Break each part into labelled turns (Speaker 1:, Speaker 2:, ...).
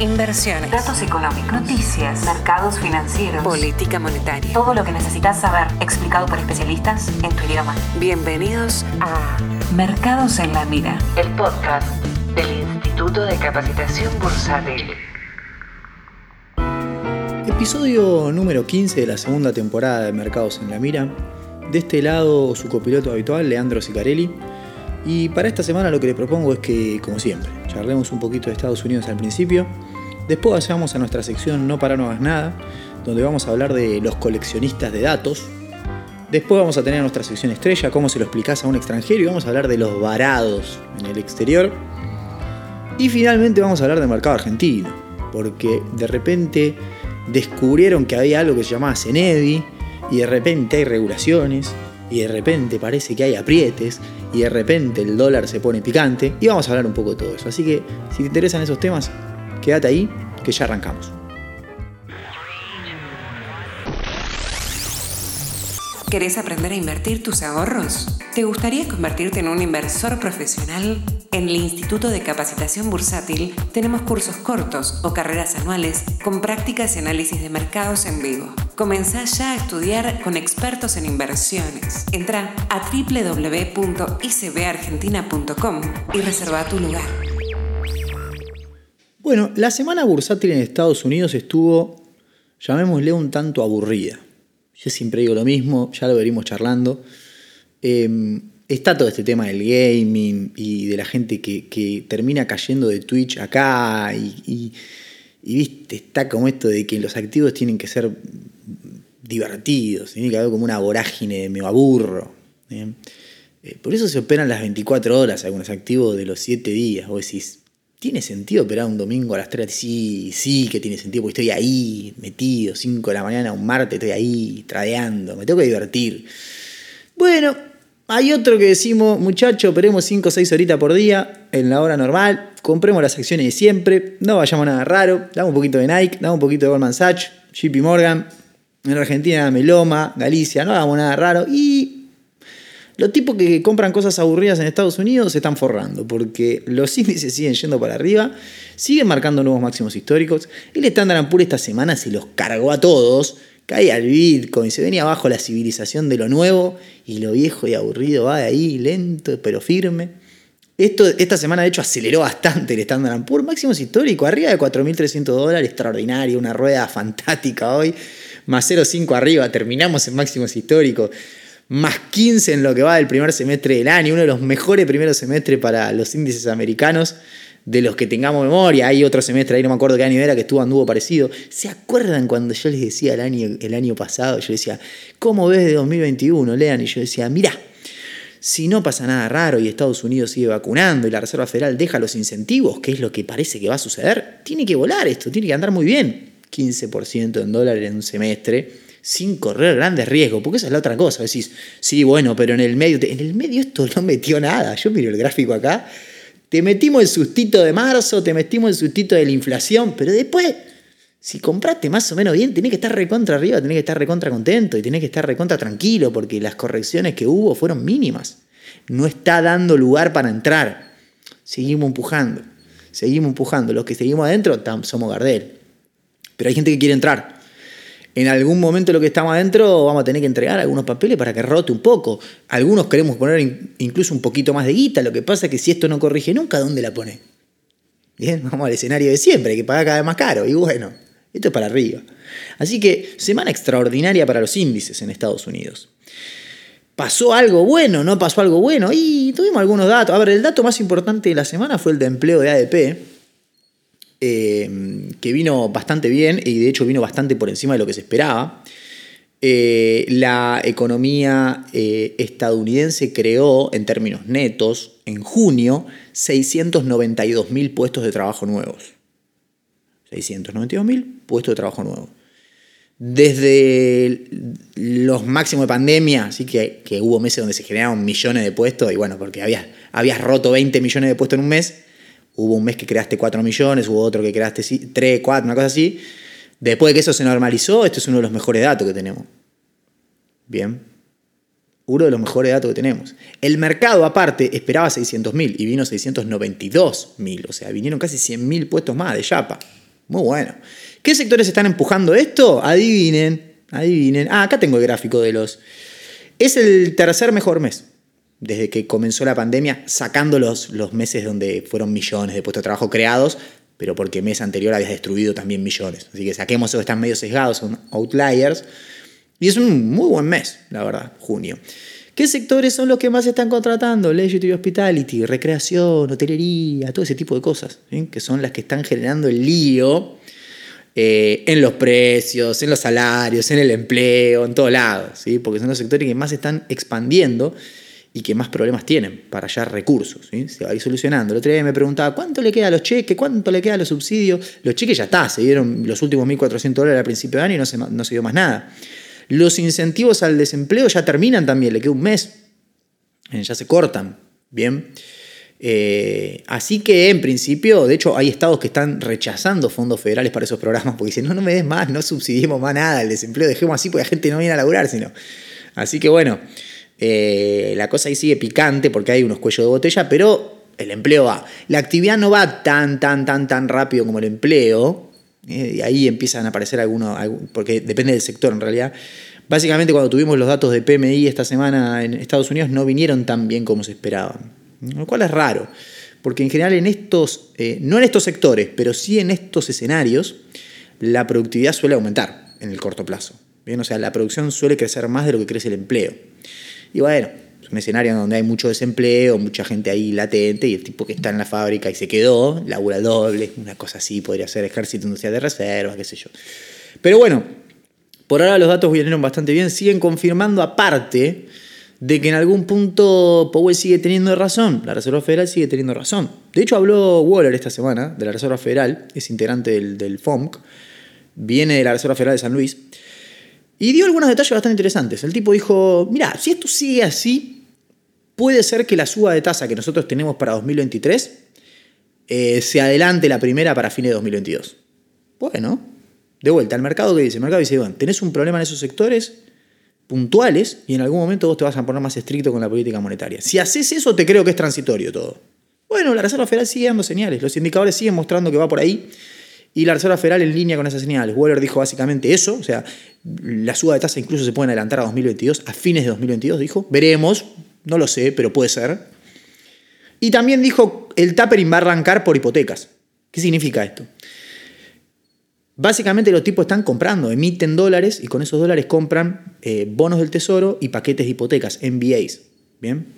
Speaker 1: inversiones,
Speaker 2: datos económicos, noticias, mercados financieros,
Speaker 1: política monetaria.
Speaker 2: Todo lo que necesitas saber explicado por especialistas en tu idioma.
Speaker 1: Bienvenidos a
Speaker 2: Mercados en la Mira,
Speaker 1: el podcast del Instituto de Capacitación Bursátil.
Speaker 3: Episodio número 15 de la segunda temporada de Mercados en la Mira. De este lado, su copiloto habitual, Leandro Sicarelli. Y para esta semana lo que le propongo es que, como siempre, charlemos un poquito de Estados Unidos al principio. Después vayamos a nuestra sección No para no hagas nada, donde vamos a hablar de los coleccionistas de datos. Después vamos a tener nuestra sección estrella, cómo se lo explicás a un extranjero, y vamos a hablar de los varados en el exterior. Y finalmente vamos a hablar del mercado argentino, porque de repente descubrieron que había algo que se llamaba Cenevi, y de repente hay regulaciones, y de repente parece que hay aprietes, y de repente el dólar se pone picante, y vamos a hablar un poco de todo eso. Así que si te interesan esos temas, quédate ahí, que ya arrancamos.
Speaker 1: ¿Querés aprender a invertir tus ahorros? ¿Te gustaría convertirte en un inversor profesional? En el Instituto de Capacitación Bursátil tenemos cursos cortos o carreras anuales con prácticas y análisis de mercados en vivo. Comenzá ya a estudiar con expertos en inversiones. Entra a www.icbargentina.com y reserva tu lugar.
Speaker 3: Bueno, la semana bursátil en Estados Unidos estuvo, llamémosle, un tanto aburrida. Yo siempre digo lo mismo, ya lo veremos charlando. Eh, está todo este tema del gaming y de la gente que, termina cayendo de Twitch acá y, viste, está como esto de que los activos tienen que ser divertidos, tiene que haber como una vorágine de me aburro. Eh, por eso se operan las 24 horas algunos activos de los 7 días. Vos decís, ¿Tiene sentido operar un domingo a las 3? Sí, sí que tiene sentido, porque estoy ahí, metido, 5 de la mañana, un martes, estoy ahí, tradeando, me tengo que divertir. Bueno, hay otro que decimos, muchachos, operemos 5 o 6 horitas por día, en la hora normal, compremos las acciones de siempre, no vayamos a nada raro, damos un poquito de Nike, damos un poquito de Goldman Sachs, JP Morgan, en Argentina Meloma, Galicia, no hagamos nada raro y los tipos que compran cosas aburridas en Estados Unidos se están forrando porque los índices siguen yendo para arriba, siguen marcando nuevos máximos históricos. El Standard Poor's esta semana se los cargó a todos, cae al Bitcoin, se venía abajo la civilización de lo nuevo y lo viejo y aburrido va de ahí, lento pero firme. Esto, esta semana, de hecho, aceleró bastante el Standard Poor's, máximos históricos, arriba de 4.300 dólares, extraordinario, una rueda fantástica hoy, más 0,5 arriba, terminamos en máximos históricos más 15 en lo que va del primer semestre del año, uno de los mejores primeros semestres para los índices americanos de los que tengamos memoria. Hay otro semestre ahí, no me acuerdo qué año era, que estuvo anduvo parecido. ¿Se acuerdan cuando yo les decía el año, el año pasado? Yo decía, ¿cómo ves de 2021? Lean. Y yo decía, mirá, si no pasa nada raro y Estados Unidos sigue vacunando y la Reserva Federal deja los incentivos, que es lo que parece que va a suceder, tiene que volar esto, tiene que andar muy bien. 15% en dólares en un semestre sin correr grandes riesgos, porque esa es la otra cosa. Decís, sí, bueno, pero en el medio, en el medio esto no metió nada. Yo miro el gráfico acá, te metimos el sustito de marzo, te metimos el sustito de la inflación, pero después, si compraste más o menos bien, tenés que estar recontra arriba, tenés que estar recontra contento y tenés que estar recontra tranquilo, porque las correcciones que hubo fueron mínimas. No está dando lugar para entrar. Seguimos empujando, seguimos empujando. Los que seguimos adentro somos Gardel. Pero hay gente que quiere entrar en algún momento lo que estamos adentro vamos a tener que entregar algunos papeles para que rote un poco. Algunos queremos poner incluso un poquito más de guita. Lo que pasa es que si esto no corrige nunca, ¿dónde la pone? Bien, vamos al escenario de siempre, hay que pagar cada vez más caro. Y bueno, esto es para arriba. Así que semana extraordinaria para los índices en Estados Unidos. ¿Pasó algo bueno? ¿No pasó algo bueno? Y tuvimos algunos datos. A ver, el dato más importante de la semana fue el de empleo de ADP eh, que vino bastante bien y de hecho vino bastante por encima de lo que se esperaba. Eh, la economía eh, estadounidense creó, en términos netos, en junio, 692.000 puestos de trabajo nuevos. 692.000 puestos de trabajo nuevos. Desde los máximos de pandemia, así que, que, hubo meses donde se generaron millones de puestos, y bueno, porque habías, habías roto 20 millones de puestos en un mes, Hubo un mes que creaste 4 millones, hubo otro que creaste 3, 4, una cosa así. Después de que eso se normalizó, esto es uno de los mejores datos que tenemos. Bien. Uno de los mejores datos que tenemos. El mercado, aparte, esperaba 600.000 y vino 692.000. O sea, vinieron casi 100.000 puestos más de chapa. Muy bueno. ¿Qué sectores están empujando esto? Adivinen, adivinen. Ah, acá tengo el gráfico de los... Es el tercer mejor mes desde que comenzó la pandemia, sacando los, meses donde fueron millones de puestos de trabajo creados, pero porque mes anterior habías destruido también millones. Así que saquemos esos que están medio sesgados, son outliers. Y es un muy buen mes, la verdad, junio. ¿Qué sectores son los que más están contratando? Leisure Hospitality, recreación, hotelería, todo ese tipo de cosas, que son las que están generando el lío eh, en los precios, en los salarios, en el empleo, en todos lados, ¿sí? porque son los sectores que más están expandiendo y que más problemas tienen para hallar recursos. Se va a ir solucionando. El otro día me preguntaba, ¿cuánto le queda los cheques? ¿Cuánto le queda los subsidios? Los cheques ya está, se dieron los últimos 1.400 dólares al principio de año y no se, no se dio más nada. Los incentivos al desempleo ya terminan también, le queda un mes. Eh, ya se cortan. Bien. Eh, así que en principio, de hecho, hay estados que están rechazando fondos federales para esos programas porque dicen, no, no me des más, no subsidiemos más nada, el desempleo dejemos así porque la gente no viene a laburar, sino. Así que bueno. Eh, la cosa ahí sigue picante porque hay unos cuellos de botella, pero el empleo va. La actividad no va tan, tan, tan, tan rápido como el empleo. Eh, y ahí empiezan a aparecer algunos, porque depende del sector en realidad. Básicamente cuando tuvimos los datos de PMI esta semana en Estados Unidos no vinieron tan bien como se esperaban. Lo cual es raro, porque en general en estos, eh, no en estos sectores, pero sí en estos escenarios, la productividad suele aumentar en el corto plazo. ¿bien? O sea, la producción suele crecer más de lo que crece el empleo. Y bueno, es un escenario donde hay mucho desempleo, mucha gente ahí latente y el tipo que está en la fábrica y se quedó, labura doble, una cosa así, podría ser ejército industrial de reserva, qué sé yo. Pero bueno, por ahora los datos vinieron bastante bien, siguen confirmando aparte de que en algún punto Powell sigue teniendo razón, la Reserva Federal sigue teniendo razón. De hecho habló Waller esta semana de la Reserva Federal, es integrante del, del FOMC, viene de la Reserva Federal de San Luis, y dio algunos detalles bastante interesantes. El tipo dijo, mira, si esto sigue así, puede ser que la suba de tasa que nosotros tenemos para 2023 eh, se adelante la primera para fines de 2022. Bueno, de vuelta, al mercado que dice, el mercado dice, bueno, tenés un problema en esos sectores puntuales y en algún momento vos te vas a poner más estricto con la política monetaria. Si haces eso, te creo que es transitorio todo. Bueno, la Reserva Federal sigue dando señales, los indicadores siguen mostrando que va por ahí y la Reserva Federal en línea con esas señales. Waller dijo básicamente eso, o sea, la suba de tasa incluso se puede adelantar a 2022, a fines de 2022, dijo. Veremos, no lo sé, pero puede ser. Y también dijo, el tapering va a arrancar por hipotecas. ¿Qué significa esto? Básicamente los tipos están comprando, emiten dólares y con esos dólares compran eh, bonos del tesoro y paquetes de hipotecas, MBAs. ¿Bien?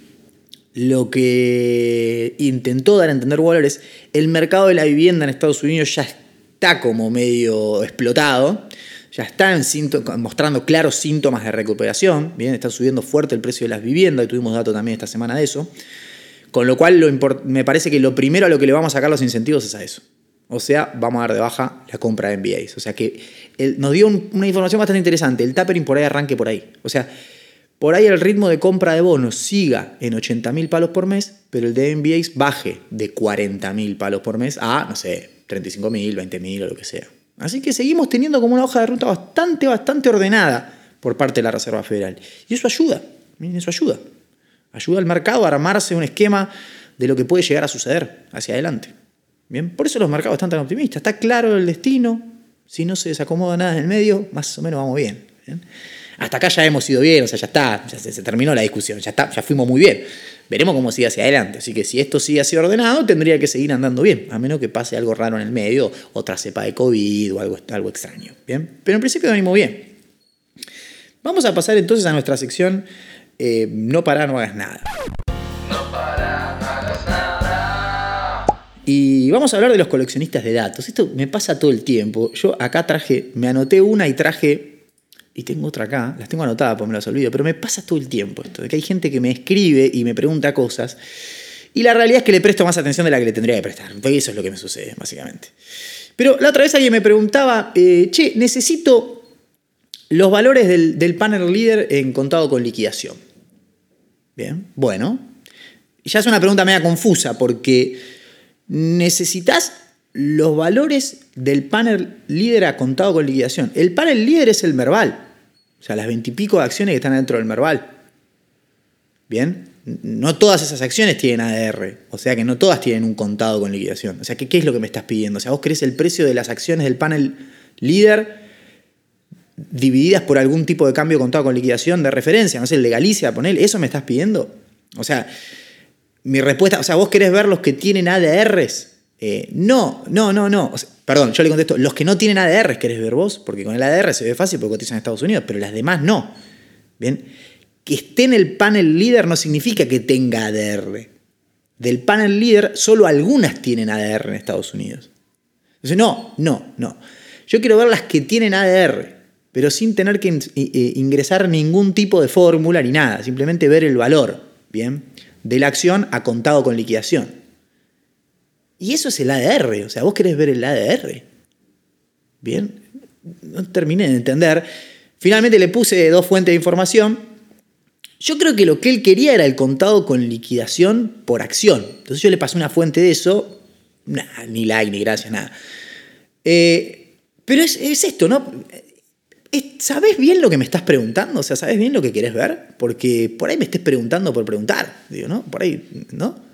Speaker 3: Lo que intentó dar a entender Waller es el mercado de la vivienda en Estados Unidos ya está como medio explotado, ya está mostrando claros síntomas de recuperación, bien, está subiendo fuerte el precio de las viviendas, y tuvimos datos también esta semana de eso, con lo cual me parece que lo primero a lo que le vamos a sacar los incentivos es a eso. O sea, vamos a dar de baja la compra de MBAs. O sea que nos dio una información bastante interesante. El tapering por ahí arranque por ahí. O sea, por ahí el ritmo de compra de bonos siga en 80.000 palos por mes, pero el de MBAs baje de 40.000 palos por mes a, no sé, 35.000, 20.000 o lo que sea. Así que seguimos teniendo como una hoja de ruta bastante, bastante ordenada por parte de la Reserva Federal. Y eso ayuda, eso ayuda. Ayuda al mercado a armarse un esquema de lo que puede llegar a suceder hacia adelante. Bien, por eso los mercados están tan optimistas. Está claro el destino. Si no se desacomoda nada en el medio, más o menos vamos bien. Hasta acá ya hemos ido bien, o sea, ya está, ya se, terminó la discusión, ya, está, ya fuimos muy bien. Veremos cómo sigue hacia adelante. Así que si esto sigue así ordenado, tendría que seguir andando bien, a menos que pase algo raro en el medio, otra cepa de COVID o algo, algo extraño. ¿bien? Pero en principio venimos bien. Vamos a pasar entonces a nuestra sección eh, No para, no hagas nada. No para, no hagas nada. Y vamos a hablar de los coleccionistas de datos. Esto me pasa todo el tiempo. Yo acá traje, me anoté una y traje y tengo otra acá, las tengo anotadas porque me las olvido, pero me pasa todo el tiempo esto, de que hay gente que me escribe y me pregunta cosas, y la realidad es que le presto más atención de la que le tendría que prestar. Eso es lo que me sucede, básicamente. Pero la otra vez alguien me preguntaba, eh, che, necesito los valores del, del panel líder en contado con liquidación. Bien, bueno. Ya es una pregunta media confusa porque necesitas los valores del panel líder a contado con liquidación. El panel líder es el Merval. O sea, las veintipico acciones que están dentro del Merval. Bien, no todas esas acciones tienen ADR, o sea que no todas tienen un contado con liquidación. O sea, ¿qué, qué es lo que me estás pidiendo? O sea, vos querés el precio de las acciones del panel líder divididas por algún tipo de cambio contado con liquidación de referencia, no sé, el de Galicia, ponele, ¿eso me estás pidiendo? O sea, mi respuesta, o sea, vos querés ver los que tienen ADRs. Eh, no, no, no, no. perdón, yo le contesto, los que no tienen ADRs querés ver vos, porque con el ADR se ve fácil porque cotizan en Estados Unidos, pero las demás no. Bien, que esté en el panel líder no significa que tenga ADR. Del panel líder, solo algunas tienen ADR en Estados Unidos. Entonces, no, no, no. Yo quiero ver las que tienen ADR pero sin tener que ingresar ningún tipo de fórmula ni nada, simplemente ver el valor, ¿bien? De la acción a contado con liquidación. Y eso es el ADR, o sea, vos querés ver el ADR. ¿Bien? No terminé de entender. Finalmente le puse dos fuentes de información. Yo creo que lo que él quería era el contado con liquidación por acción. Entonces yo le pasé una fuente de eso. ni like, ni gracias, nada. Eh, pero es, es, esto, ¿no? ¿Sabes bien lo que me estás preguntando? O sea, ¿sabes bien lo que querés ver? Porque por ahí me estés preguntando por preguntar. Digo, ¿no? Por ahí, ¿no?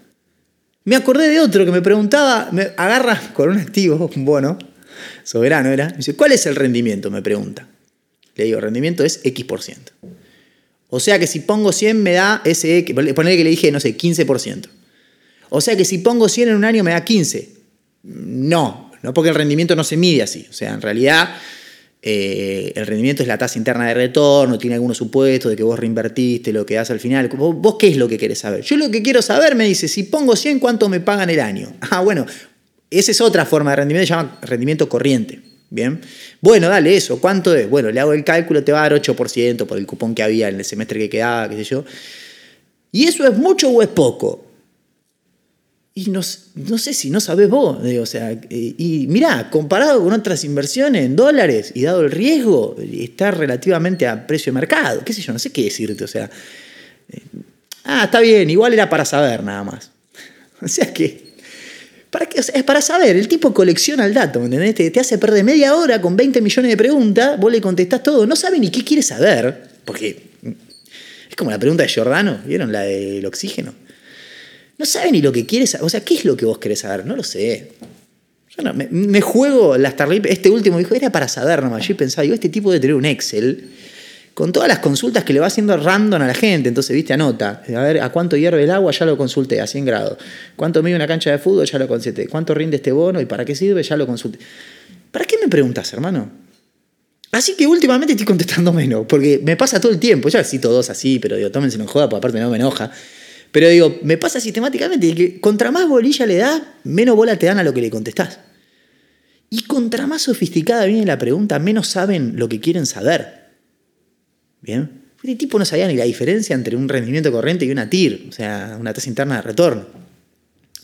Speaker 3: Me acordé de otro que me preguntaba, me agarra con un activo, un bono, soberano era, me dice, ¿cuál es el rendimiento? Me pregunta. Le digo, rendimiento es X%. O sea que si pongo 100 me da ese X, ponerle que le dije, no sé, 15%. O sea que si pongo 100 en un año me da 15. No, no porque el rendimiento no se mide así. O sea, en realidad eh, el rendimiento es la tasa interna de retorno, tiene algunos supuestos de que vos reinvertiste lo que das al final. ¿Vos, qué es lo que querés saber? Yo lo que quiero saber me dice, si pongo 100, ¿cuánto me pagan el año? Ah, bueno, esa es otra forma de rendimiento, se llama rendimiento corriente. Bien. Bueno, dale eso. ¿Cuánto es? Bueno, le hago el cálculo, te va a dar 8% por el cupón que había en el semestre que quedaba, qué sé yo. ¿Y eso es mucho o es poco? Y no, no, sé si no sabes vos, o sea, eh, y mirá, comparado con otras inversiones en dólares y dado el riesgo, está relativamente a precio de mercado, qué sé yo, no sé qué decirte, o sea, eh, ah, está bien, igual era para saber nada más. O sea que, ¿para qué? es para saber, el tipo colecciona el dato, ¿me entendés? Te, te, hace perder media hora con 20 millones de preguntas, vos le contestás todo, no sabe ni qué quiere saber, porque es como la pregunta de Giordano, ¿vieron? La del oxígeno no sabe ni lo que quiere saber. O sea, ¿qué es lo que vos querés saber? No lo sé. Yo no, me, juego la Starlip. Este último dijo, era para saber nomás. Yo pensaba, digo, este tipo de tener un Excel con todas las consultas que le va haciendo random a la gente. Entonces, viste, anota. A ver, ¿a cuánto hierve el agua? Ya lo consulté, a 100 grados. ¿Cuánto mide una cancha de fútbol? Ya lo consulté. ¿Cuánto rinde este bono? ¿Y para qué sirve? Ya lo consulté. ¿Para qué me preguntas, hermano? Así que últimamente estoy contestando menos, porque me pasa todo el tiempo. Ya cito dos así, pero digo, tómense no joda, porque aparte no me enoja. Pero digo, me pasa sistemáticamente que contra más bolilla le das, menos bola te dan a lo que le contestás. Y contra más sofisticada viene la pregunta, menos saben lo que quieren saber. ¿Bien? Este tipo no sabía ni la diferencia entre un rendimiento corriente y una TIR, o sea, una tasa interna de retorno.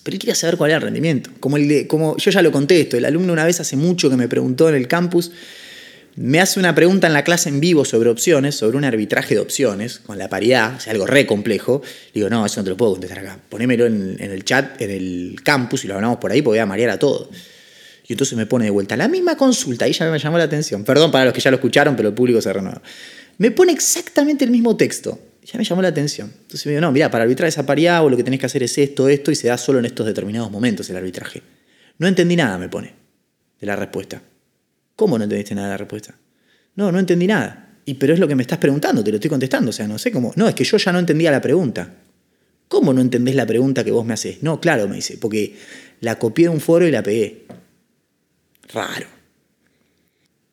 Speaker 3: Pero él quería saber cuál era el rendimiento. Como, el de, como yo ya lo contesto, el alumno una vez hace mucho que me preguntó en el campus me hace una pregunta en la clase en vivo sobre opciones, sobre un arbitraje de opciones, con la paridad, o sea, algo re complejo. digo, no, eso no te lo puedo contestar acá. Ponémelo en, el chat, en el campus y lo hablamos por ahí porque voy a marear a todo. Y entonces me pone de vuelta la misma consulta, ahí ya me llamó la atención. Perdón para los que ya lo escucharon, pero el público se renueva. Me pone exactamente el mismo texto. Ya me llamó la atención. Entonces me digo, no, mira, para arbitrar esa paridad o lo que tenés que hacer es esto, esto, y se da solo en estos determinados momentos el arbitraje. No entendí nada, me pone, de la respuesta. ¿Cómo no entendiste nada de la respuesta? No, no entendí nada. Y pero es lo que me estás preguntando, te lo estoy contestando. O sea, no sé cómo. No, es que yo ya no entendía la pregunta. ¿Cómo no entendés la pregunta que vos me haces? No, claro, me dice, porque la copié de un foro y la pegué. Raro.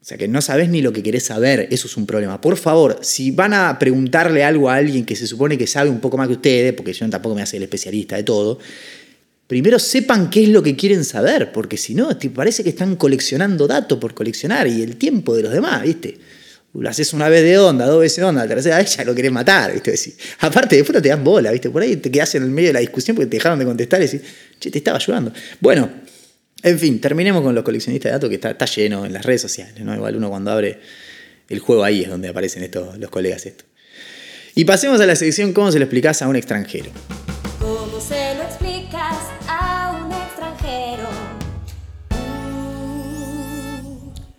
Speaker 3: O sea, que no sabés ni lo que querés saber, eso es un problema. Por favor, si van a preguntarle algo a alguien que se supone que sabe un poco más que ustedes, porque yo tampoco me hace el especialista de todo, primero sepan qué es lo que quieren saber, porque si no, parece que están coleccionando datos por coleccionar y el tiempo de los demás, ¿viste? Lo haces una vez de onda, dos veces de onda, la tercera vez ya lo querés matar, ¿viste? aparte, después no te dan bola, ¿viste? Por ahí te quedas en el medio de la discusión porque te dejaron de contestar y decís, che, te estaba ayudando. Bueno, en fin, terminemos con los coleccionistas de datos que está, lleno en las redes sociales, ¿no? Igual uno cuando abre el juego ahí es donde aparecen estos, los colegas estos. Y pasemos a la sección cómo se lo explicás a un extranjero.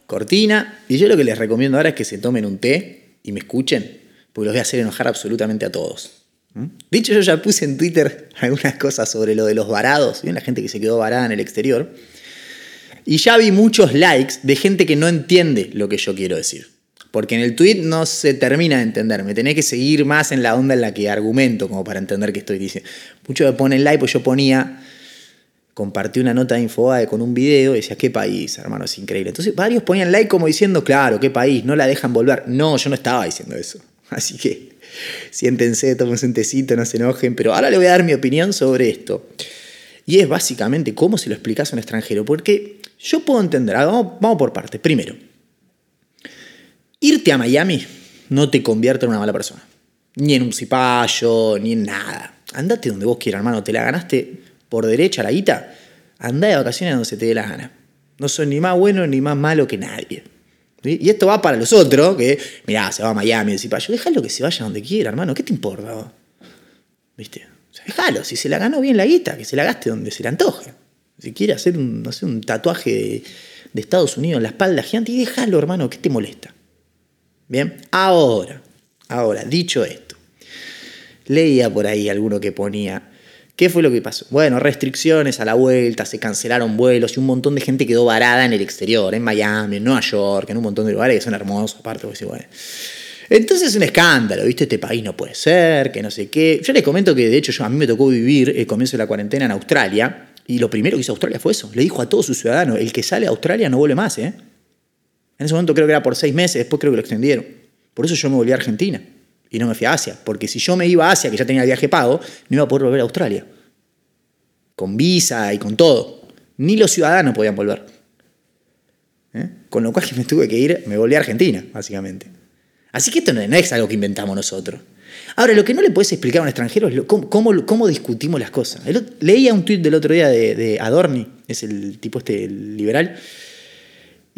Speaker 3: Cortina. Y yo lo que les recomiendo ahora es que se tomen un té y me escuchen, porque los voy a hacer enojar absolutamente a todos. ¿Mm? Dicho, yo ya puse en Twitter algunas cosas sobre lo de los varados, ¿bien? la gente que se quedó varada en el exterior. Y ya vi muchos likes de gente que no entiende lo que yo quiero decir. Porque en el tweet no se termina de entender. Me tenés que seguir más en la onda en la que argumento, como para entender qué estoy diciendo. Muchos me ponen like, pues yo ponía, compartí una nota de Infobae con un video y decía, ¿qué país, hermano? Es increíble. Entonces varios ponían like como diciendo, claro, ¿qué país? No la dejan volver. No, yo no estaba diciendo eso. Así que siéntense, tómense un tecito, no se enojen. Pero ahora le voy a dar mi opinión sobre esto. Y es básicamente cómo se lo explicas a un extranjero. Porque yo puedo entender, vamos, vamos por partes. Primero, Irte a Miami no te convierte en una mala persona. Ni en un cipayo, ni en nada. Andate donde vos quieras, hermano. Te la ganaste por derecha la guita. Andá de vacaciones donde se te dé la gana. No soy ni más bueno ni más malo que nadie. Y esto va para los otros, que, mirá, se va a Miami, el cipayo. Déjalo que se vaya donde quiera, hermano. ¿Qué te importa? ¿Viste? déjalo. Si se la ganó bien la guita, que se la gaste donde se le antoje. Si quiere hacer un, un tatuaje de, Estados Unidos en la espalda gigante, déjalo, hermano. ¿Qué te molesta? Bien, ahora, ahora, dicho esto, leía por ahí alguno que ponía, ¿qué fue lo que pasó? Bueno, restricciones a la vuelta, se cancelaron vuelos y un montón de gente quedó varada en el exterior, en Miami, en Nueva York, en un montón de lugares que son hermosos, aparte, pues, bueno. Entonces es un escándalo, ¿viste? Este país no puede ser, que no sé qué. Yo les comento que de hecho yo, a mí me tocó vivir el comienzo de la cuarentena en Australia y lo primero que hizo Australia fue eso. Le dijo a todos sus ciudadanos, el que sale a Australia no vuelve más, ¿eh? En ese momento creo que era por seis meses, después creo que lo extendieron. Por eso yo me volví a Argentina y no me fui a Asia. Porque si yo me iba a Asia, que ya tenía el viaje pago, no iba a poder volver a Australia. Con visa y con todo. Ni los ciudadanos podían volver. ¿Eh? Con lo cual que me tuve que ir, me volví a Argentina, básicamente. Así que esto no es algo que inventamos nosotros. Ahora, lo que no le puedes explicar a un extranjero es cómo, discutimos las cosas. leía un tuit del otro día de, de Adorni, es el tipo este liberal,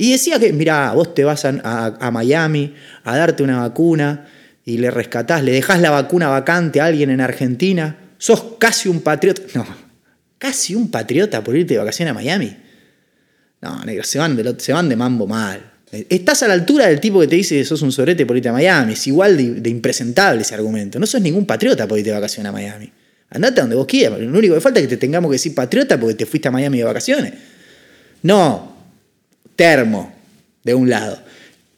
Speaker 3: y decía que, mira, vos te vas a, Miami a darte una vacuna y le rescatás, le dejás la vacuna vacante a alguien en Argentina, sos casi un patriota. No, casi un patriota por irte de vacaciones a Miami. No, negro, se van de, se van de mambo mal. Estás a la altura del tipo que te dice que sos un sorete por irte a Miami. Es igual de, impresentable ese argumento. No sos ningún patriota por irte de vacaciones a Miami. Andate donde vos quieras. Lo único que falta es que te tengamos que decir patriota porque te fuiste a Miami de vacaciones. No, termo de un lado.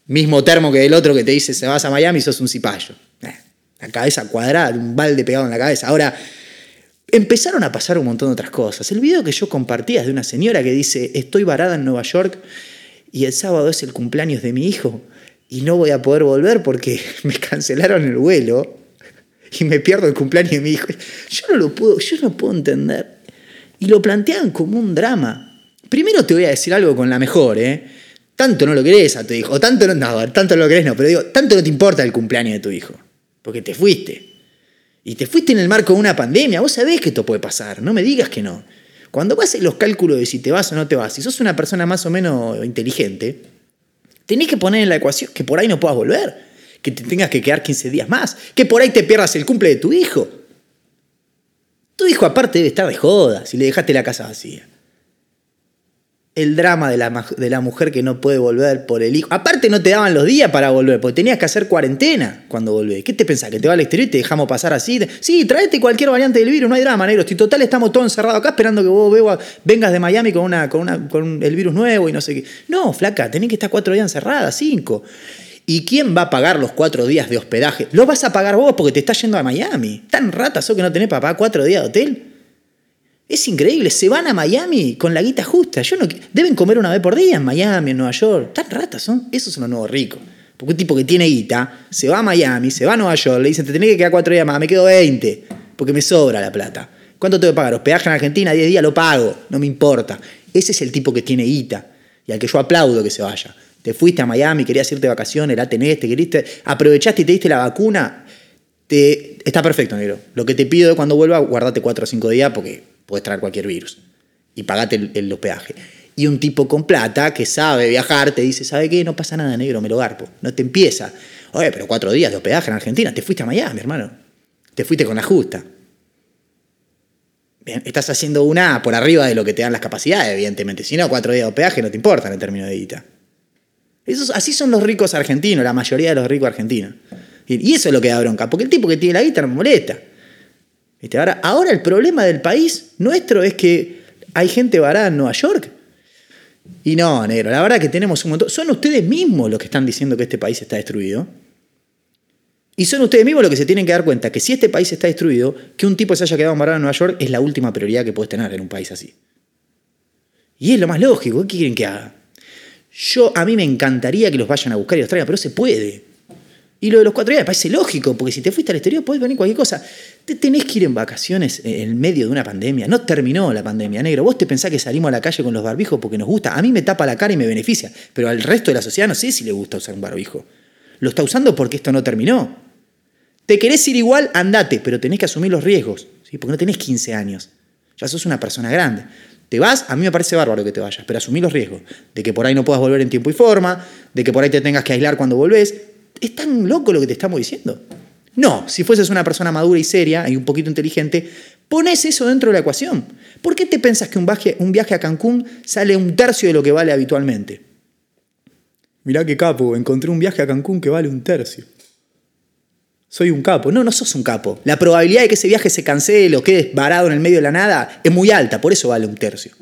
Speaker 3: Mismo termo que el otro que te dice se vas a Miami sos un cipayo. Eh, la cabeza cuadrada, un balde pegado en la cabeza. Ahora, empezaron a pasar un montón de otras cosas. El video que yo compartía es de una señora que dice, estoy varada en Nueva York y el sábado es el cumpleaños de mi hijo y no voy a poder volver porque me cancelaron el vuelo y me pierdo el cumpleaños de mi hijo. Yo no lo puedo, yo no puedo entender. Y lo plantean como un drama. Primero te voy a decir algo con la mejor, ¿eh? Tanto no lo querés a tu hijo, o tanto no, tanto lo querés, no, pero digo, tanto no te importa el cumpleaños de tu hijo, porque te fuiste. Y te fuiste en el marco de una pandemia, vos sabés que esto puede pasar, no me digas que no. Cuando vas los cálculos de si te vas o no te vas, si sos una persona más o menos inteligente, tenés que poner en la ecuación que por ahí no puedas volver, que te tengas que quedar 15 días más, que por ahí te pierdas el cumple de tu hijo. Tu hijo aparte debe estar de joda si le dejaste la casa vacía el drama de la, de la, mujer que no puede volver por el hijo. Aparte no te daban los días para volver, porque tenías que hacer cuarentena cuando volvés. ¿Qué te pensás? ¿Que te va al exterior y te dejamos pasar así? Sí, tráete cualquier variante del virus, no hay drama, negro. Si total estamos todos encerrados acá esperando que vos vengas de Miami con, una, con, una, con el virus nuevo y no sé qué. No, flaca, tenés que estar cuatro días encerrada, cinco. ¿Y quién va a pagar los cuatro días de hospedaje? Lo vas a pagar vos porque te estás yendo a Miami. Tan rata sos que no tenés para pagar cuatro días de hotel. Es increíble, se van a Miami con la guita justa. Yo no, deben comer una vez por día en Miami, en Nueva York. Tan ratas son. Esos son los nuevos ricos. Porque un tipo que tiene guita se va a Miami, se va a Nueva York, le dicen, te tenés que quedar cuatro días más, me quedo 20, porque me sobra la plata. ¿Cuánto tengo que pagar? Hospedaje en Argentina, 10 días lo pago, no me importa. Ese es el tipo que tiene guita y al que yo aplaudo que se vaya. Te fuiste a Miami, querías irte de vacaciones, la tenés, te queriste, aprovechaste y te diste la vacuna. Te, está perfecto, negro. Lo que te pido cuando vuelva, guardate cuatro o cinco días porque puedes traer cualquier virus. Y pagate el, el, hospedaje. Y un tipo con plata que sabe viajar te dice, ¿sabe qué? No pasa nada, negro, me lo garpo. No te empieza. Oye, pero cuatro días de hospedaje en Argentina, te fuiste a Miami, hermano. Te fuiste con la justa. Bien, estás haciendo una por arriba de lo que te dan las capacidades, evidentemente. Si no, cuatro días de hospedaje no te importan en términos de guita. Esos, así son los ricos argentinos, la mayoría de los ricos argentinos. Y eso es lo que da bronca, porque el tipo que tiene la guita no molesta. Ahora el problema del país nuestro es que hay gente varada en Nueva York. Y no, negro, la verdad que tenemos un montón. Son ustedes mismos los que están diciendo que este país está destruido. Y son ustedes mismos los que se tienen que dar cuenta que si este país está destruido, que un tipo se haya quedado varado en Nueva York es la última prioridad que puedes tener en un país así. Y es lo más lógico. ¿Qué quieren que haga? Yo, a mí me encantaría que los vayan a buscar y los traigan, pero se puede. Y lo de los cuatro días me parece lógico, porque si te fuiste al exterior puedes venir cualquier cosa. Te tenés que ir en vacaciones en medio de una pandemia. No terminó la pandemia, negro. Vos te pensás que salimos a la calle con los barbijos porque nos gusta. A mí me tapa la cara y me beneficia, pero al resto de la sociedad no sé si le gusta usar un barbijo. Lo está usando porque esto no terminó. Te querés ir igual, andate, pero tenés que asumir los riesgos, porque no tenés 15 años. Ya sos una persona grande. Te vas, a mí me parece bárbaro que te vayas, pero asumí los riesgos de que por ahí no puedas volver en tiempo y forma, de que por ahí te tengas que aislar cuando volvés. Es tan loco lo que te estamos diciendo. No, si fueses una persona madura y seria y un poquito inteligente, pones eso dentro de la ecuación. ¿Por qué te pensas que un viaje, a Cancún sale un tercio de lo que vale habitualmente? Mirá qué capo, encontré un viaje a Cancún que vale un tercio. Soy un capo. No, no sos un capo. La probabilidad de que ese viaje se cancele o quedes varado en el medio de la nada es muy alta, por eso vale un tercio.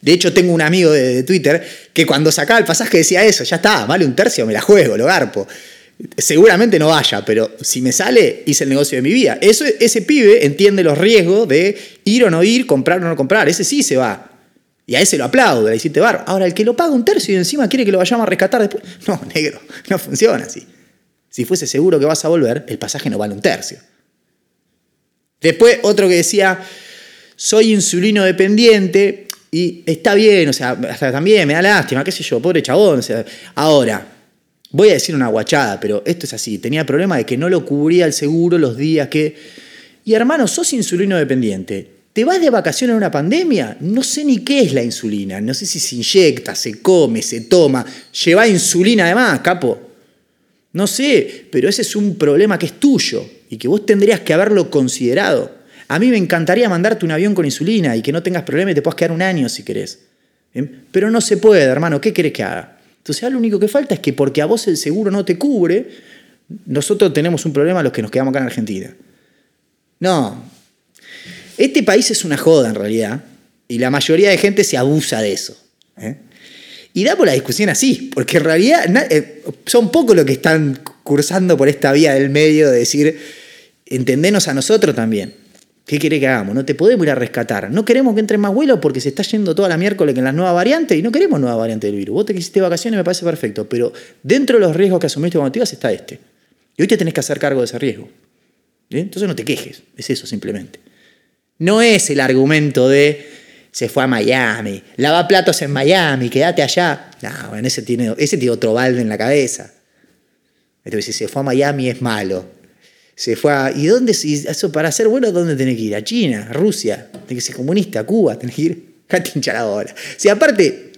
Speaker 3: De hecho, tengo un amigo de, Twitter que cuando sacaba el pasaje decía eso, ya está, vale un tercio, me la juego, lo garpo. Seguramente no vaya, pero si me sale, hice el negocio de mi vida. Eso, ese pibe entiende los riesgos de ir o no ir, comprar o no comprar. Ese sí se va. Y a ese lo aplaudo, le hiciste bar. Ahora, el que lo paga un tercio y encima quiere que lo vayamos a rescatar después. No, negro, no funciona así. Si fuese seguro que vas a volver, el pasaje no vale un tercio. Después otro que decía, soy insulino dependiente y está bien, o sea, hasta también me da lástima, qué sé yo, pobre chabón. O sea, ahora, voy a decir una guachada, pero esto es así, tenía problema de que no lo cubría el seguro los días que... Y hermano, sos insulino dependiente. ¿Te vas de vacaciones en una pandemia? No sé ni qué es la insulina. No sé si se inyecta, se come, se toma. Lleva insulina además, capo. No sé, pero ese es un problema que es tuyo y que vos tendrías que haberlo considerado. A mí me encantaría mandarte un avión con insulina y que no tengas problema y te puedas quedar un año si querés. Pero no se puede, hermano. ¿Qué querés que haga? Entonces, lo único que falta es que porque a vos el seguro no te cubre, nosotros tenemos un problema los que nos quedamos acá en Argentina. No. Este país es una joda en realidad y la mayoría de gente se abusa de eso. ¿eh? Y da por la discusión así, porque en realidad eh, son pocos los que están cursando por esta vía del medio de decir, entendenos a nosotros también. ¿Qué quiere que hagamos? No te podemos ir a rescatar. No queremos que entre más vuelos porque se está yendo toda la miércoles en las nuevas variantes y no queremos nueva variante del virus. Vos te quisiste vacaciones, me parece perfecto, pero dentro de los riesgos que asumiste cuando te ibas está este. Y hoy te tenés que hacer cargo de ese riesgo. Entonces no te quejes, es eso simplemente. No es el argumento de se fue a Miami, lava platos en Miami, quédate allá. No, bueno, ese tiene, ese tiene otro balde en la cabeza. Entonces, si se fue a Miami es malo. Se fue a, ¿Y dónde? Eso para ser bueno, ¿dónde tenés que ir? ¿A China? ¿A Rusia? Tenés que ser comunista, ¿A Cuba? Tenés que ir. Catinchar ahora. Si aparte,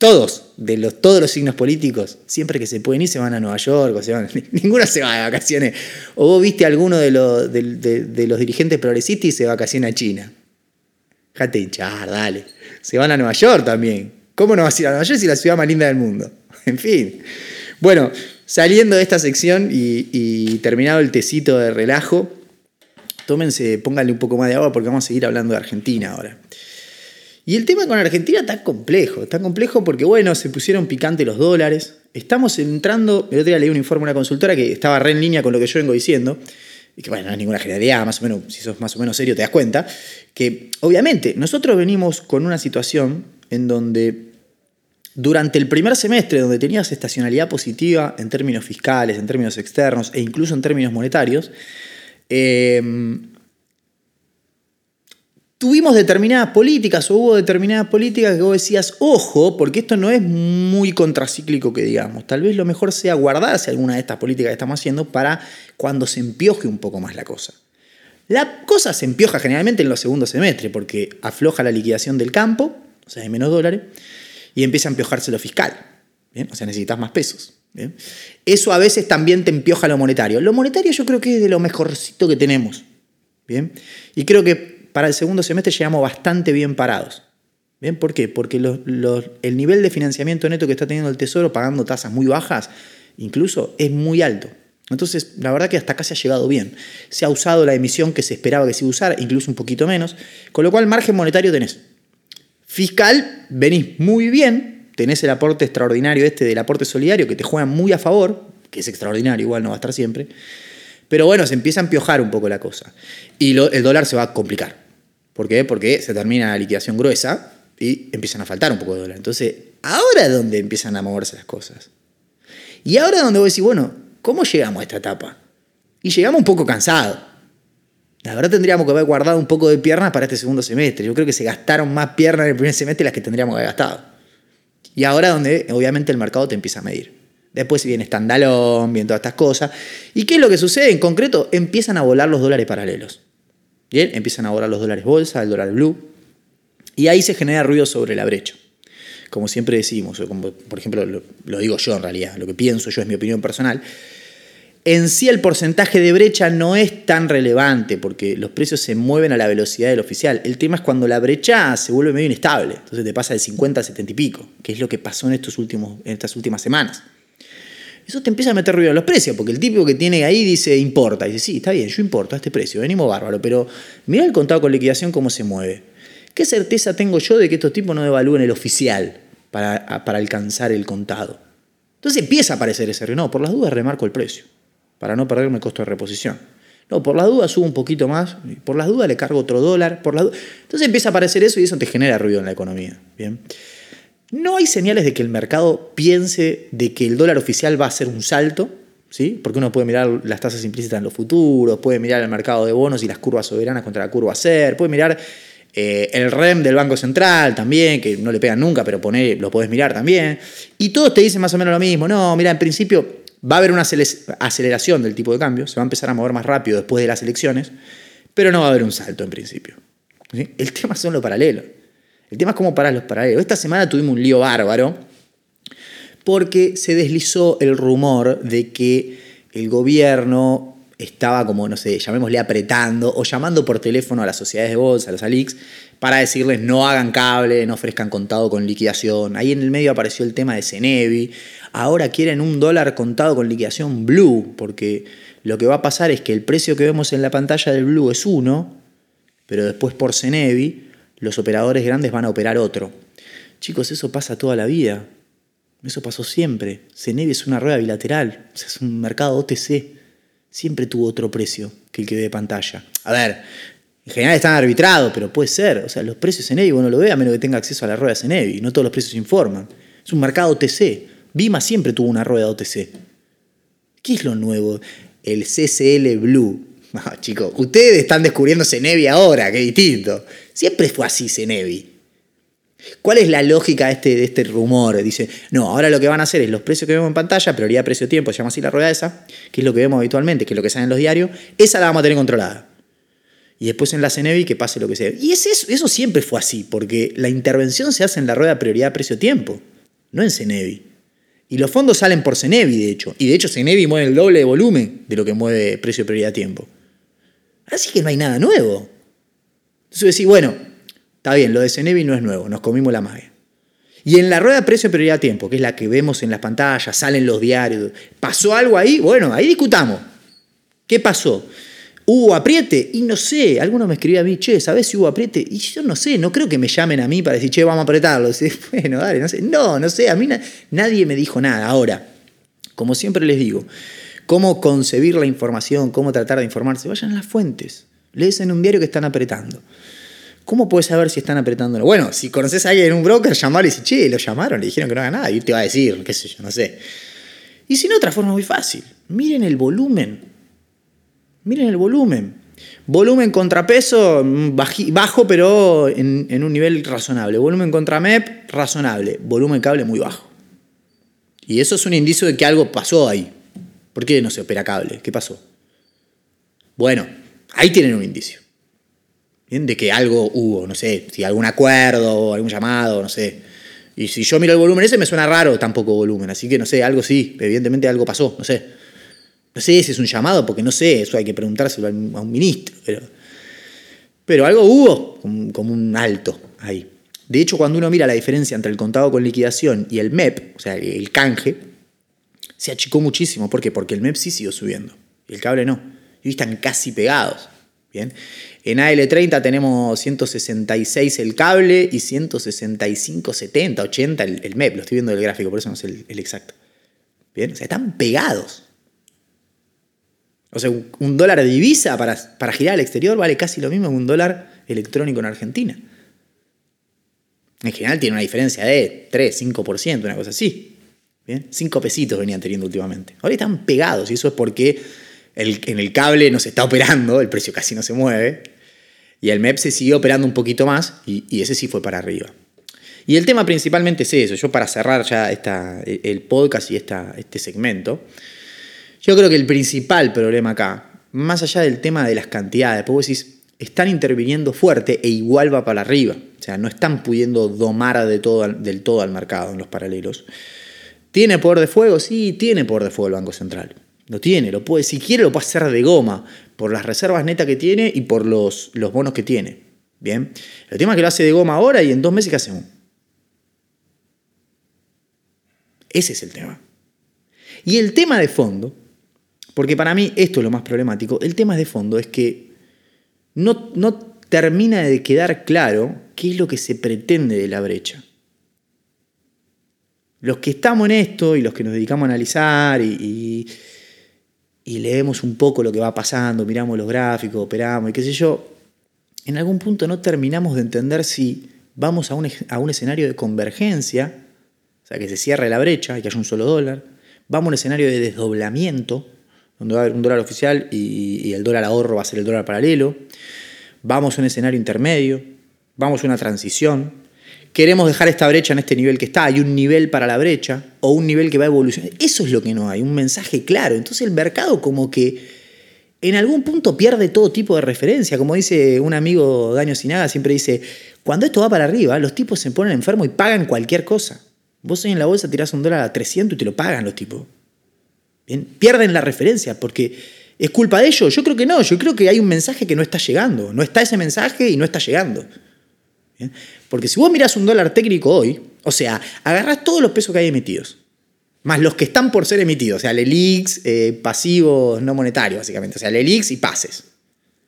Speaker 3: todos, de los, todos los signos políticos, siempre que se pueden ir, se van a Nueva York, o se van, ninguno se va de vacaciones. O vos viste alguno de los, de, los dirigentes progresistas y se vacaciona a China. Jate hinchar, dale. Se van a Nueva York también. ¿Cómo no vas a ir a Nueva York si es la ciudad más linda del mundo? En fin. Bueno, saliendo de esta sección y, terminado el tecito de relajo, tómense, pónganle un poco más de agua porque vamos a seguir hablando de Argentina ahora. Y el tema con Argentina está complejo, está complejo porque, bueno, se pusieron picantes los dólares. Estamos entrando, el otro día leí un informe de una consultora que estaba re en línea con lo que yo vengo diciendo, y que, bueno, no es ninguna generalidad, más o menos, si sos más o menos serio te das cuenta, que obviamente nosotros venimos con una situación en donde durante el primer semestre, donde tenías estacionalidad positiva en términos fiscales, en términos externos e incluso en términos monetarios, eh, tuvimos determinadas políticas o hubo determinadas políticas que vos decías, ojo, porque esto no es muy contracíclico que digamos. Tal vez lo mejor sea guardarse alguna de estas políticas que estamos haciendo para cuando se empioje un poco más la cosa. La cosa se empioja generalmente en los segundos semestres porque afloja la liquidación del campo, o sea, hay menos dólares, y empieza a empiojarse lo fiscal. O sea, necesitas más pesos. Eso a veces también te empioja lo monetario. Lo monetario yo creo que es de lo mejorcito que tenemos. ¿Bien? Y creo que para el segundo semestre llegamos bastante bien parados. ¿Bien? ¿Por qué? Porque el nivel de financiamiento neto que está teniendo el Tesoro pagando tasas muy bajas, incluso es muy alto. Entonces, la verdad que hasta acá se ha llegado bien. Se ha usado la emisión que se esperaba que se usara, incluso un poquito menos, con lo cual margen monetario tenés. Fiscal, venís muy bien, tenés el aporte extraordinario este del aporte solidario que te juega muy a favor, que es extraordinario, igual no va a estar siempre. Pero bueno, se empieza a empiojar un poco la cosa. Y el dólar se va a complicar. ¿Por qué? Porque se termina la liquidación gruesa y empiezan a faltar un poco de dólar. Entonces, ahora es donde empiezan a moverse las cosas. Y ahora es donde voy a decir, bueno, ¿cómo llegamos a esta etapa? Y llegamos un poco cansados. La verdad tendríamos que haber guardado un poco de piernas para este segundo semestre. Yo creo que se gastaron más piernas en el primer semestre las que tendríamos que haber gastado. Y ahora donde obviamente el mercado te empieza a medir. Después viene Standalone, viene todas estas cosas. ¿Y qué es lo que sucede? En concreto, empiezan a volar los dólares paralelos. Bien, empiezan a volar los dólares bolsa, el dólar blue. Y ahí se genera ruido sobre la brecha. Como siempre decimos, como por ejemplo lo, lo digo yo en realidad, lo que pienso yo es mi opinión personal, en sí el porcentaje de brecha no es tan relevante porque los precios se mueven a la velocidad del oficial. El tema es cuando la brecha se vuelve medio inestable. Entonces te pasa de 50 a 70 y pico, que es lo que pasó en, estos últimos, en estas últimas semanas. Eso te empieza a meter ruido en los precios, porque el tipo que tiene ahí dice importa. dice, sí, está bien, yo importo a este precio, venimos bárbaro, pero mira el contado con liquidación cómo se mueve. ¿Qué certeza tengo yo de que estos tipos no evalúen el oficial para, para alcanzar el contado? Entonces empieza a aparecer ese ruido. No, por las dudas remarco el precio para no perderme el costo de reposición. No, por las dudas subo un poquito más, por las dudas le cargo otro dólar, por Entonces empieza a aparecer eso y eso te genera ruido en la economía. Bien. No hay señales de que el mercado piense de que el dólar oficial va a hacer un salto, ¿sí? porque uno puede mirar las tasas implícitas en los futuros, puede mirar el mercado de bonos y las curvas soberanas contra la curva CER, puede mirar eh, el REM del Banco Central también, que no le pegan nunca, pero lo podés mirar también. Y todos te dicen más o menos lo mismo. No, mira, en principio Va a haber una aceleración del tipo de cambio, se va a empezar a mover más rápido después de las elecciones, pero no va a haber un salto en principio. El tema son los paralelos. El tema es cómo parar los paralelos. Esta semana tuvimos un lío bárbaro porque se deslizó el rumor de que el gobierno estaba como, no sé, llamémosle apretando o llamando por teléfono a las sociedades de bolsa, a los ALIX, para decirles no hagan cable, no ofrezcan contado con liquidación. Ahí en el medio apareció el tema de Cenevi. Ahora quieren un dólar contado con liquidación blue, porque lo que va a pasar es que el precio que vemos en la pantalla del blue es uno, pero después por Cenevi los operadores grandes van a operar otro. Chicos, eso pasa toda la vida. Eso pasó siempre. Cenevi es una rueda bilateral, es un mercado OTC. Siempre tuvo otro precio que el que ve de pantalla. A ver, en general están arbitrados, pero puede ser. O sea, los precios Cenevi uno lo ve a menos que tenga acceso a la rueda Cenevi. No todos los precios informan. Es un mercado OTC. Vima siempre tuvo una rueda OTC. ¿Qué es lo nuevo? El CCL Blue. Ah, chicos, ustedes están descubriendo Cenevi ahora, qué distinto. Siempre fue así Cenevi. ¿Cuál es la lógica de este, de este rumor? Dice, no, ahora lo que van a hacer es los precios que vemos en pantalla, prioridad precio-tiempo, se llama así la rueda esa, que es lo que vemos habitualmente, que es lo que sale en los diarios, esa la vamos a tener controlada. Y después en la Cenevi que pase lo que sea. Y eso, eso siempre fue así, porque la intervención se hace en la rueda prioridad precio-tiempo, no en Cenevi. Y los fondos salen por Cenevi, de hecho. Y de hecho Cenevi mueve el doble de volumen de lo que mueve precio prioridad tiempo. Así que no hay nada nuevo. Entonces decís, bueno, está bien, lo de Cenevi no es nuevo, nos comimos la magia. Y en la rueda precio prioridad tiempo, que es la que vemos en las pantallas, salen los diarios, ¿pasó algo ahí? Bueno, ahí discutamos. ¿Qué pasó? ¿Hubo apriete? Y no sé, alguno me escribía a mí, che, ¿sabés si hubo apriete? Y yo no sé, no creo que me llamen a mí para decir, che, vamos a apretarlo. bueno, dale, no sé. No, no sé, a mí nadie me dijo nada. Ahora, como siempre les digo, cómo concebir la información, cómo tratar de informarse, vayan a las fuentes. Lees en un diario que están apretando. ¿Cómo puedes saber si están apretando? Bueno, si conoces a alguien en un broker, llamarle y decir, che, lo llamaron, le dijeron que no haga nada, y te va a decir, qué sé yo, no sé. Y si no, otra forma muy fácil. Miren el volumen Miren el volumen. Volumen contrapeso mm, bajo, pero en, un nivel razonable. Volumen contra MEP, razonable. Volumen cable muy bajo. Y eso es un indicio de que algo pasó ahí. ¿Por qué no se opera cable? ¿Qué pasó? Bueno, ahí tienen un indicio. ¿Bien? De que algo hubo, no sé, si algún acuerdo, algún llamado, no sé. Y si yo miro el volumen ese me suena raro tampoco volumen. Así que no sé, algo sí, evidentemente algo pasó, no sé. No sé si es un llamado, porque no sé, eso hay que preguntárselo a un ministro, pero, pero algo hubo como un alto ahí. De hecho, cuando uno mira la diferencia entre el contado con liquidación y el MEP, o sea, el canje, Se achicó muchísimo. ¿Por qué? Porque el MEP sí siguió subiendo y el cable no. Y están casi pegados. Bien. En AL30 tenemos 166 el cable y 165, 70, 80 el, MEP. Lo estoy viendo del gráfico, por eso no sé el, exacto. Bien. O sea, están pegados. O sea, un, dólar de divisa para, para girar al exterior vale casi lo mismo que un dólar electrónico en Argentina. En general tiene una diferencia de 3, 5%, una cosa así. ¿Bien? 5 pesitos venían teniendo últimamente. Ahora están pegados y eso es porque en el cable no se está operando, el precio casi no se mueve. Y el MEP se siguió operando un poquito más y, ese sí fue para arriba. Y el tema principalmente es eso. Yo para cerrar ya esta, el podcast y esta, este segmento, yo creo que el principal problema acá, más allá del tema de las cantidades, porque vos decís, están interviniendo fuerte e igual va para arriba. O sea, no están pudiendo domar de todo, del todo al mercado en los paralelos. ¿Tiene poder de fuego? Sí, tiene poder de fuego el Banco Central. Lo tiene, lo puede, si quiere lo puede hacer de goma, por las reservas netas que tiene y por los, los bonos que tiene. Bien. El tema es que lo hace de goma ahora y en dos meses ¿qué hacemos? Ese es el tema. Y el tema de fondo porque para mí esto es lo más problemático. El tema de fondo es que no, no termina de quedar claro qué es lo que se pretende de la brecha. Los que estamos en esto y los que nos dedicamos a analizar y, leemos un poco lo que va pasando, miramos los gráficos, operamos y qué sé yo, en algún punto no terminamos de entender si vamos a un, a un escenario de convergencia, o sea, que se cierre la brecha y que haya un solo dólar, vamos a un escenario de desdoblamiento, donde va a haber un dólar oficial y, el dólar ahorro va a ser el dólar paralelo. Vamos a un escenario intermedio, vamos a una transición. Queremos dejar esta brecha en este nivel que está, hay un nivel para la brecha o un nivel que va a evolucionar. Eso es lo que no hay, un mensaje claro. Entonces el mercado como que en algún punto pierde todo tipo de referencia. Como dice un amigo Daño Sinaga, siempre dice, cuando esto va para arriba, los tipos se ponen enfermos y pagan cualquier cosa. Vos en la bolsa tirás un dólar a 300 y te lo pagan los tipos pierden la referencia porque es culpa de ellos. Yo creo que no, yo creo que hay un mensaje que no está llegando. No está ese mensaje y no está llegando. Porque si vos mirás un dólar técnico hoy, o sea, agarrás todos los pesos que hay emitidos, más los que están por ser emitidos, o sea, LELIX, eh, pasivos no monetarios, básicamente, o sea, LELIX y pases.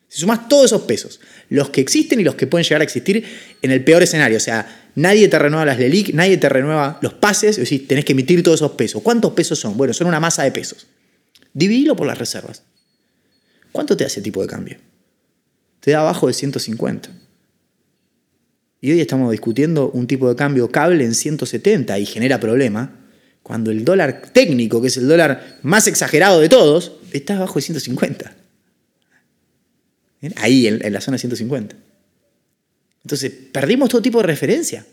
Speaker 3: Si sumás todos esos pesos, los que existen y los que pueden llegar a existir en el peor escenario, o sea, Nadie te renueva las LELIC, nadie te renueva los pases, es decir, tenés que emitir todos esos pesos. ¿Cuántos pesos son? Bueno, son una masa de pesos. Dividilo por las reservas. ¿Cuánto te hace el tipo de cambio? Te da abajo de 150. Y hoy estamos discutiendo un tipo de cambio cable en 170 y genera problema, cuando el dólar técnico, que es el dólar más exagerado de todos, está abajo de 150. Ahí, en, en la zona 150. Entonces, perdimos todo tipo de referencia.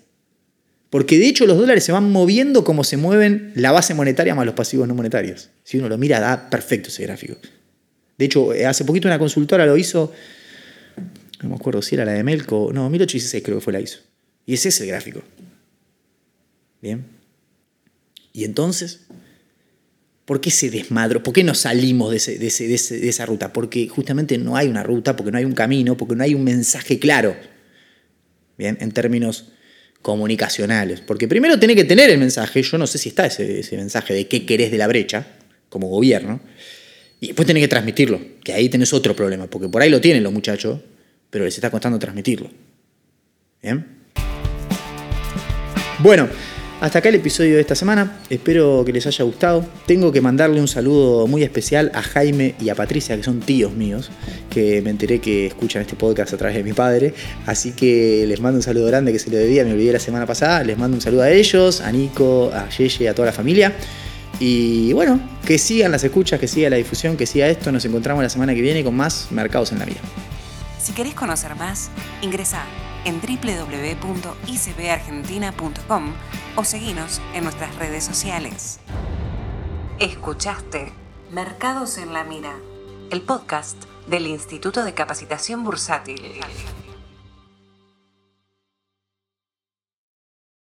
Speaker 3: Porque de hecho los dólares se van moviendo como se mueven la base monetaria más los pasivos no monetarios. Si uno lo mira, da perfecto ese gráfico. De hecho, eh, hace poquito una consultora lo hizo, no me acuerdo si era la de Melco, no, 1816 creo que fue la hizo. Y ese es el gráfico. Bien. Y entonces, ¿por qué se desmadró? ¿Por qué no salimos de, de esa ruta? Porque justamente no hay una ruta, porque no hay un camino, porque no hay un mensaje claro en términos comunicacionales. Porque primero tiene que tener el mensaje, yo no sé si está ese, mensaje de qué querés de la brecha como gobierno, y después tenés que transmitirlo, que ahí tenés otro problema, porque por ahí lo tienen los muchachos, pero les está costando transmitirlo. ¿Bien? Bueno, hasta acá el episodio de esta semana, espero que les haya gustado. Tengo que mandarle un saludo muy especial a Jaime y a Patricia, que son tíos míos, que me enteré que escuchan este podcast a través de mi padre. Así que les mando un saludo grande que se lo debía, me olvidé la semana pasada. Les mando un saludo a ellos, a Nico, a Yeye, a toda la familia. Y bueno, que sigan las escuchas, que siga la difusión, que siga esto. Nos encontramos la semana que viene con más Mercados en la Vida.
Speaker 1: Si querés conocer más, ingresa en www.icbargentina.com o seguinos en nuestras redes sociales. Escuchaste Mercados en la Mira, el podcast del Instituto de Capacitación Bursátil.